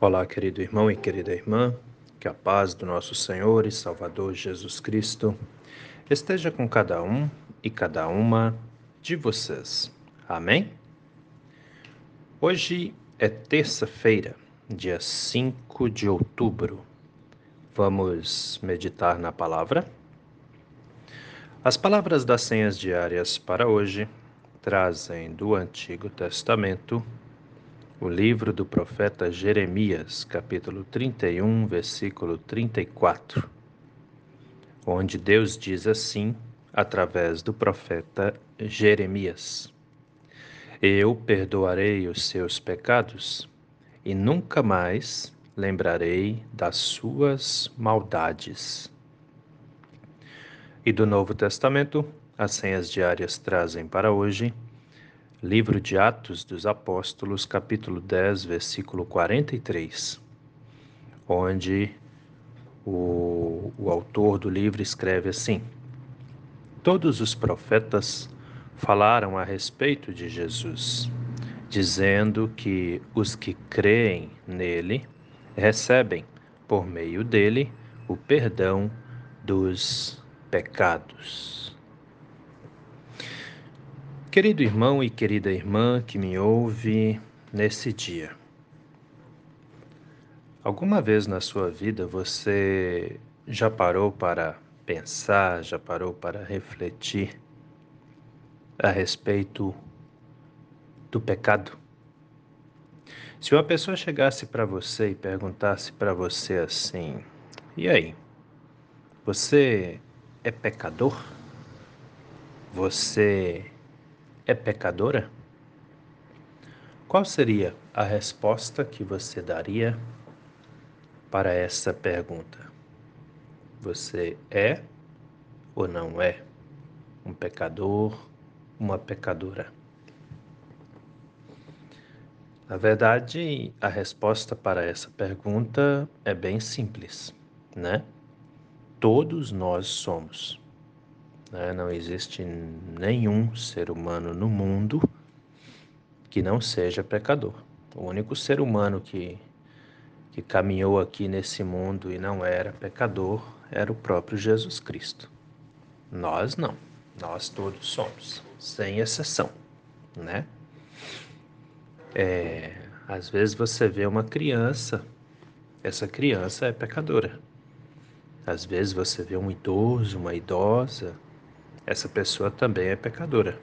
Olá, querido irmão e querida irmã, que a paz do nosso Senhor e Salvador Jesus Cristo esteja com cada um e cada uma de vocês. Amém? Hoje é terça-feira, dia 5 de outubro. Vamos meditar na palavra? As palavras das senhas diárias para hoje trazem do Antigo Testamento o livro do profeta Jeremias, capítulo 31, versículo 34, onde Deus diz assim, através do profeta Jeremias: Eu perdoarei os seus pecados e nunca mais lembrarei das suas maldades. E do Novo Testamento, as senhas diárias trazem para hoje Livro de Atos dos Apóstolos, capítulo 10, versículo 43, onde o, o autor do livro escreve assim: Todos os profetas falaram a respeito de Jesus, dizendo que os que creem nele recebem, por meio dele, o perdão dos pecados. Querido irmão e querida irmã que me ouve nesse dia, alguma vez na sua vida você já parou para pensar, já parou para refletir a respeito do pecado? Se uma pessoa chegasse para você e perguntasse para você assim: "E aí? Você é pecador? Você é pecadora? Qual seria a resposta que você daria para essa pergunta? Você é ou não é um pecador, uma pecadora? Na verdade, a resposta para essa pergunta é bem simples, né? Todos nós somos. Né? Não existe nenhum ser humano no mundo que não seja pecador. O único ser humano que, que caminhou aqui nesse mundo e não era pecador era o próprio Jesus Cristo. Nós não. Nós todos somos, sem exceção, né? É, às vezes você vê uma criança, essa criança é pecadora. Às vezes você vê um idoso, uma idosa, essa pessoa também é pecadora,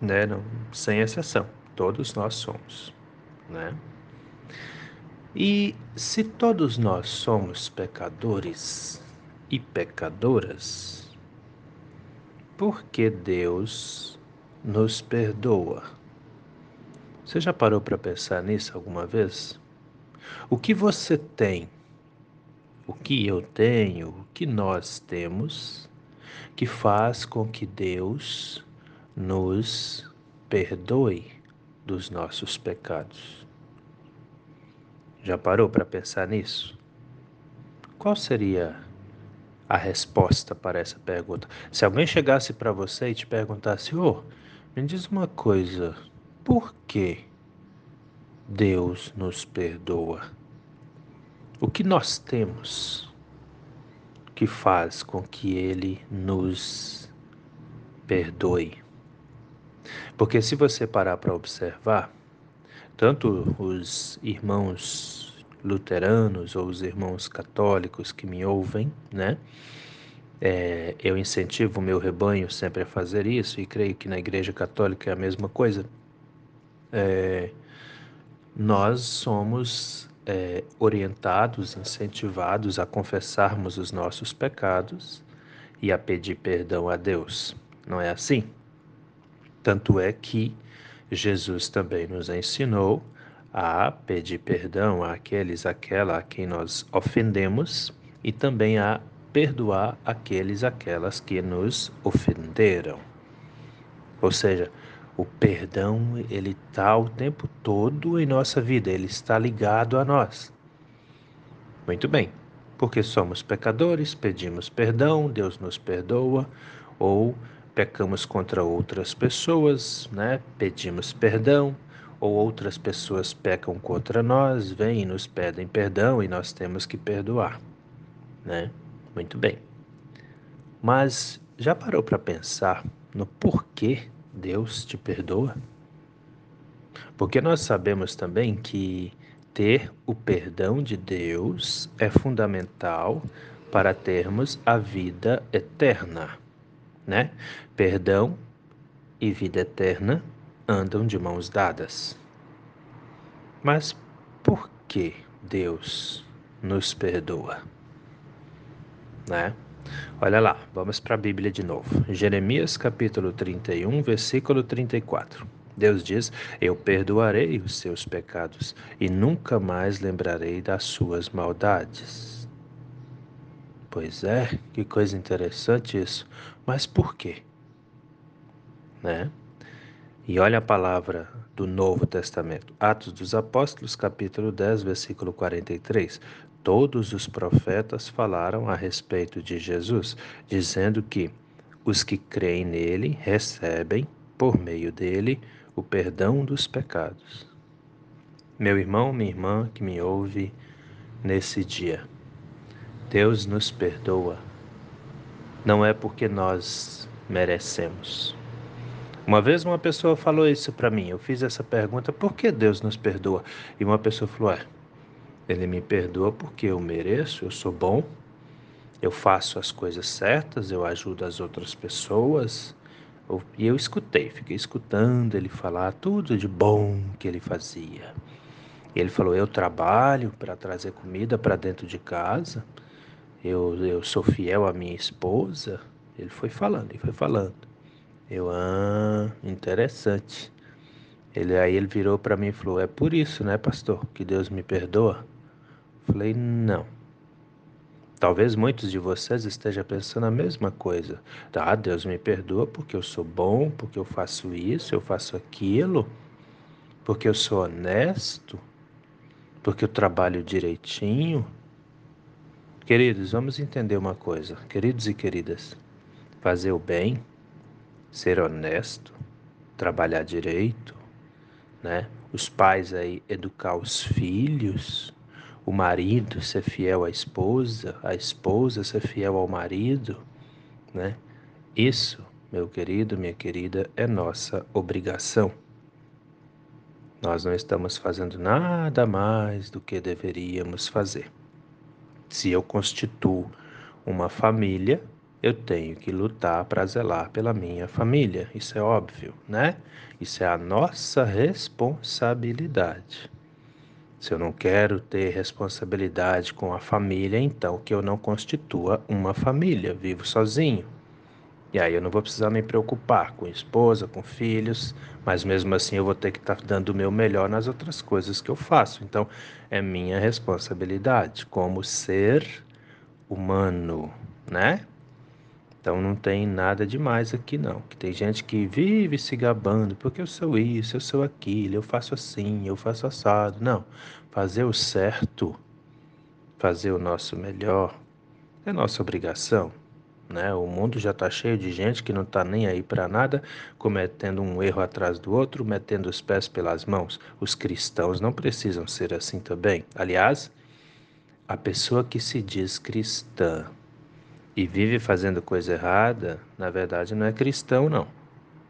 né? Não, sem exceção, todos nós somos, né? E se todos nós somos pecadores e pecadoras, por que Deus nos perdoa? Você já parou para pensar nisso alguma vez? O que você tem, o que eu tenho, o que nós temos, que faz com que Deus nos perdoe dos nossos pecados. Já parou para pensar nisso? Qual seria a resposta para essa pergunta? Se alguém chegasse para você e te perguntasse: "Ô, oh, me diz uma coisa, por que Deus nos perdoa? O que nós temos que faz com que Ele nos perdoe. Porque se você parar para observar, tanto os irmãos luteranos ou os irmãos católicos que me ouvem, né? É, eu incentivo o meu rebanho sempre a fazer isso e creio que na Igreja Católica é a mesma coisa. É, nós somos é, orientados, incentivados a confessarmos os nossos pecados e a pedir perdão a Deus. Não é assim? Tanto é que Jesus também nos ensinou a pedir perdão àqueles, aquela a quem nós ofendemos e também a perdoar aqueles, aquelas que nos ofenderam. Ou seja, o perdão, ele está o tempo todo em nossa vida, ele está ligado a nós. Muito bem, porque somos pecadores, pedimos perdão, Deus nos perdoa, ou pecamos contra outras pessoas, né? Pedimos perdão, ou outras pessoas pecam contra nós, vêm e nos pedem perdão e nós temos que perdoar, né? Muito bem. Mas já parou para pensar no porquê Deus te perdoa? Porque nós sabemos também que ter o perdão de Deus é fundamental para termos a vida eterna, né? Perdão e vida eterna andam de mãos dadas. Mas por que Deus nos perdoa? Né? Olha lá, vamos para a Bíblia de novo. Jeremias capítulo 31, versículo 34. Deus diz: Eu perdoarei os seus pecados e nunca mais lembrarei das suas maldades. Pois é, que coisa interessante isso. Mas por quê? Né? E olha a palavra do Novo Testamento, Atos dos Apóstolos, capítulo 10, versículo 43. Todos os profetas falaram a respeito de Jesus, dizendo que os que creem nele recebem, por meio dele, o perdão dos pecados. Meu irmão, minha irmã que me ouve nesse dia, Deus nos perdoa. Não é porque nós merecemos. Uma vez uma pessoa falou isso para mim. Eu fiz essa pergunta: por que Deus nos perdoa? E uma pessoa falou: é, Ele me perdoa porque eu mereço, eu sou bom, eu faço as coisas certas, eu ajudo as outras pessoas, e eu escutei, fiquei escutando ele falar tudo de bom que ele fazia. Ele falou: Eu trabalho para trazer comida para dentro de casa, eu, eu sou fiel à minha esposa. Ele foi falando, ele foi falando. Eu, ah, interessante. Ele, aí ele virou para mim e falou: É por isso, né, pastor, que Deus me perdoa? Falei: Não. Talvez muitos de vocês estejam pensando a mesma coisa. Ah, Deus me perdoa porque eu sou bom, porque eu faço isso, eu faço aquilo, porque eu sou honesto, porque eu trabalho direitinho. Queridos, vamos entender uma coisa, queridos e queridas. Fazer o bem, ser honesto, trabalhar direito, né? Os pais aí educar os filhos, o marido ser fiel à esposa, a esposa ser fiel ao marido, né? Isso, meu querido, minha querida, é nossa obrigação. Nós não estamos fazendo nada mais do que deveríamos fazer. Se eu constituo uma família, eu tenho que lutar para zelar pela minha família. Isso é óbvio, né? Isso é a nossa responsabilidade. Se eu não quero ter responsabilidade com a família, então que eu não constitua uma família, vivo sozinho. E aí eu não vou precisar me preocupar com esposa, com filhos, mas mesmo assim eu vou ter que estar tá dando o meu melhor nas outras coisas que eu faço. Então é minha responsabilidade como ser humano, né? Então não tem nada demais aqui não. Que tem gente que vive se gabando, porque eu sou isso, eu sou aquilo, eu faço assim, eu faço assado. Não. Fazer o certo, fazer o nosso melhor, é nossa obrigação. Né? O mundo já está cheio de gente que não está nem aí para nada, cometendo um erro atrás do outro, metendo os pés pelas mãos. Os cristãos não precisam ser assim também. Aliás, a pessoa que se diz cristã e vive fazendo coisa errada, na verdade não é cristão, não.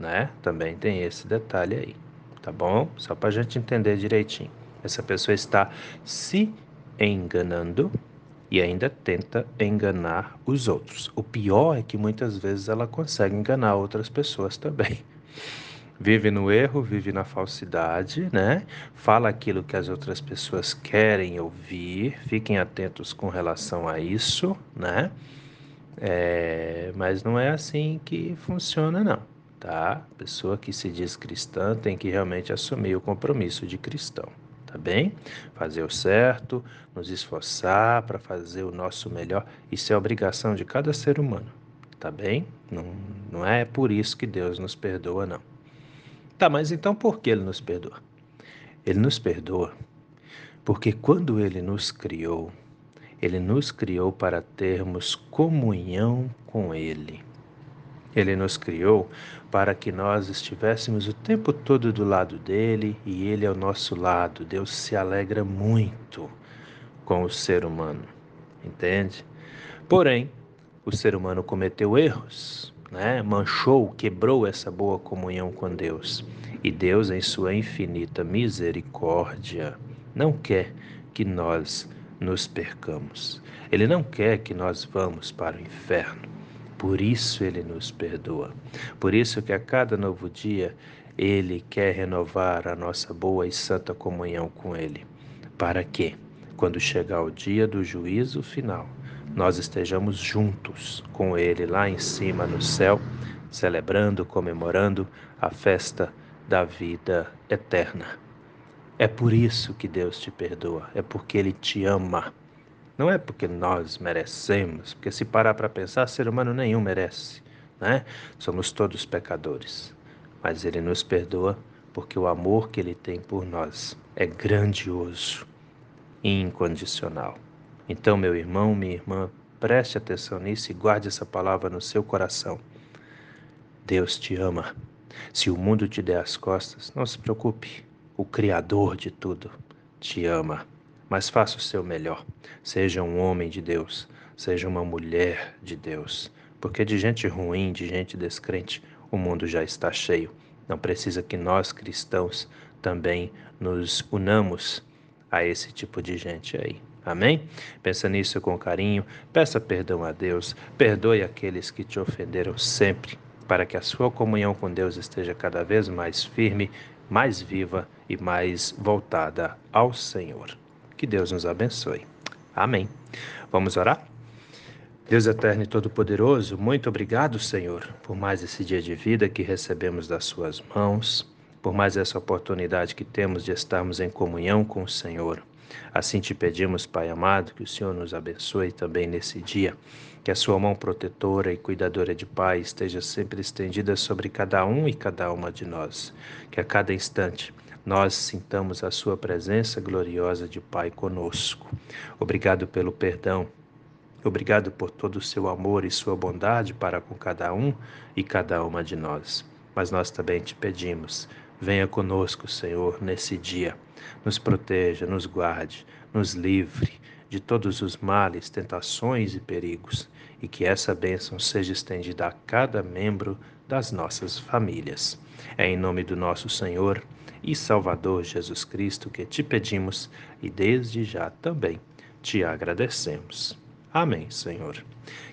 Né? Também tem esse detalhe aí, tá bom? Só para a gente entender direitinho. Essa pessoa está se enganando e ainda tenta enganar os outros. O pior é que muitas vezes ela consegue enganar outras pessoas também. Vive no erro, vive na falsidade, né? Fala aquilo que as outras pessoas querem ouvir. Fiquem atentos com relação a isso, né? É, mas não é assim que funciona, não. Tá? A pessoa que se diz cristã tem que realmente assumir o compromisso de cristão, tá bem? Fazer o certo, nos esforçar para fazer o nosso melhor. Isso é obrigação de cada ser humano, tá bem? Não, não é por isso que Deus nos perdoa, não. Tá, mas então por que Ele nos perdoa? Ele nos perdoa porque quando Ele nos criou, ele nos criou para termos comunhão com Ele. Ele nos criou para que nós estivéssemos o tempo todo do lado dele e ele ao nosso lado. Deus se alegra muito com o ser humano, entende? Porém, o ser humano cometeu erros, né? manchou, quebrou essa boa comunhão com Deus. E Deus, em sua infinita misericórdia, não quer que nós nos percamos. Ele não quer que nós vamos para o inferno. Por isso ele nos perdoa. Por isso que a cada novo dia ele quer renovar a nossa boa e santa comunhão com ele. Para que, quando chegar o dia do juízo final, nós estejamos juntos com ele lá em cima no céu, celebrando, comemorando a festa da vida eterna. É por isso que Deus te perdoa, é porque Ele te ama. Não é porque nós merecemos, porque se parar para pensar, ser humano nenhum merece, né? Somos todos pecadores. Mas Ele nos perdoa porque o amor que Ele tem por nós é grandioso e incondicional. Então, meu irmão, minha irmã, preste atenção nisso e guarde essa palavra no seu coração. Deus te ama. Se o mundo te der as costas, não se preocupe o Criador de tudo, te ama. Mas faça o seu melhor. Seja um homem de Deus, seja uma mulher de Deus. Porque de gente ruim, de gente descrente, o mundo já está cheio. Não precisa que nós cristãos também nos unamos a esse tipo de gente aí. Amém? Pensa nisso com carinho, peça perdão a Deus, perdoe aqueles que te ofenderam sempre, para que a sua comunhão com Deus esteja cada vez mais firme mais viva e mais voltada ao Senhor. Que Deus nos abençoe. Amém. Vamos orar? Deus eterno e todo-poderoso, muito obrigado, Senhor, por mais esse dia de vida que recebemos das Suas mãos, por mais essa oportunidade que temos de estarmos em comunhão com o Senhor. Assim te pedimos, Pai amado, que o Senhor nos abençoe também nesse dia, que a sua mão protetora e cuidadora de Pai esteja sempre estendida sobre cada um e cada uma de nós, que a cada instante nós sintamos a sua presença gloriosa de Pai conosco. Obrigado pelo perdão. Obrigado por todo o seu amor e sua bondade para com cada um e cada uma de nós. Mas nós também te pedimos, venha conosco, Senhor, nesse dia. Nos proteja, nos guarde, nos livre de todos os males, tentações e perigos, e que essa bênção seja estendida a cada membro das nossas famílias. É em nome do nosso Senhor e Salvador Jesus Cristo que te pedimos e desde já também te agradecemos. Amém, Senhor.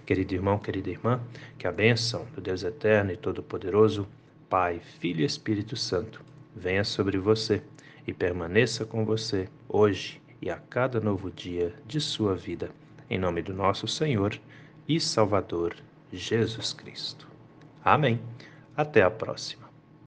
Querido irmão, querida irmã, que a bênção do Deus Eterno e Todo-Poderoso, Pai, Filho e Espírito Santo, venha sobre você e permaneça com você hoje e a cada novo dia de sua vida. Em nome do nosso Senhor e Salvador Jesus Cristo. Amém. Até a próxima.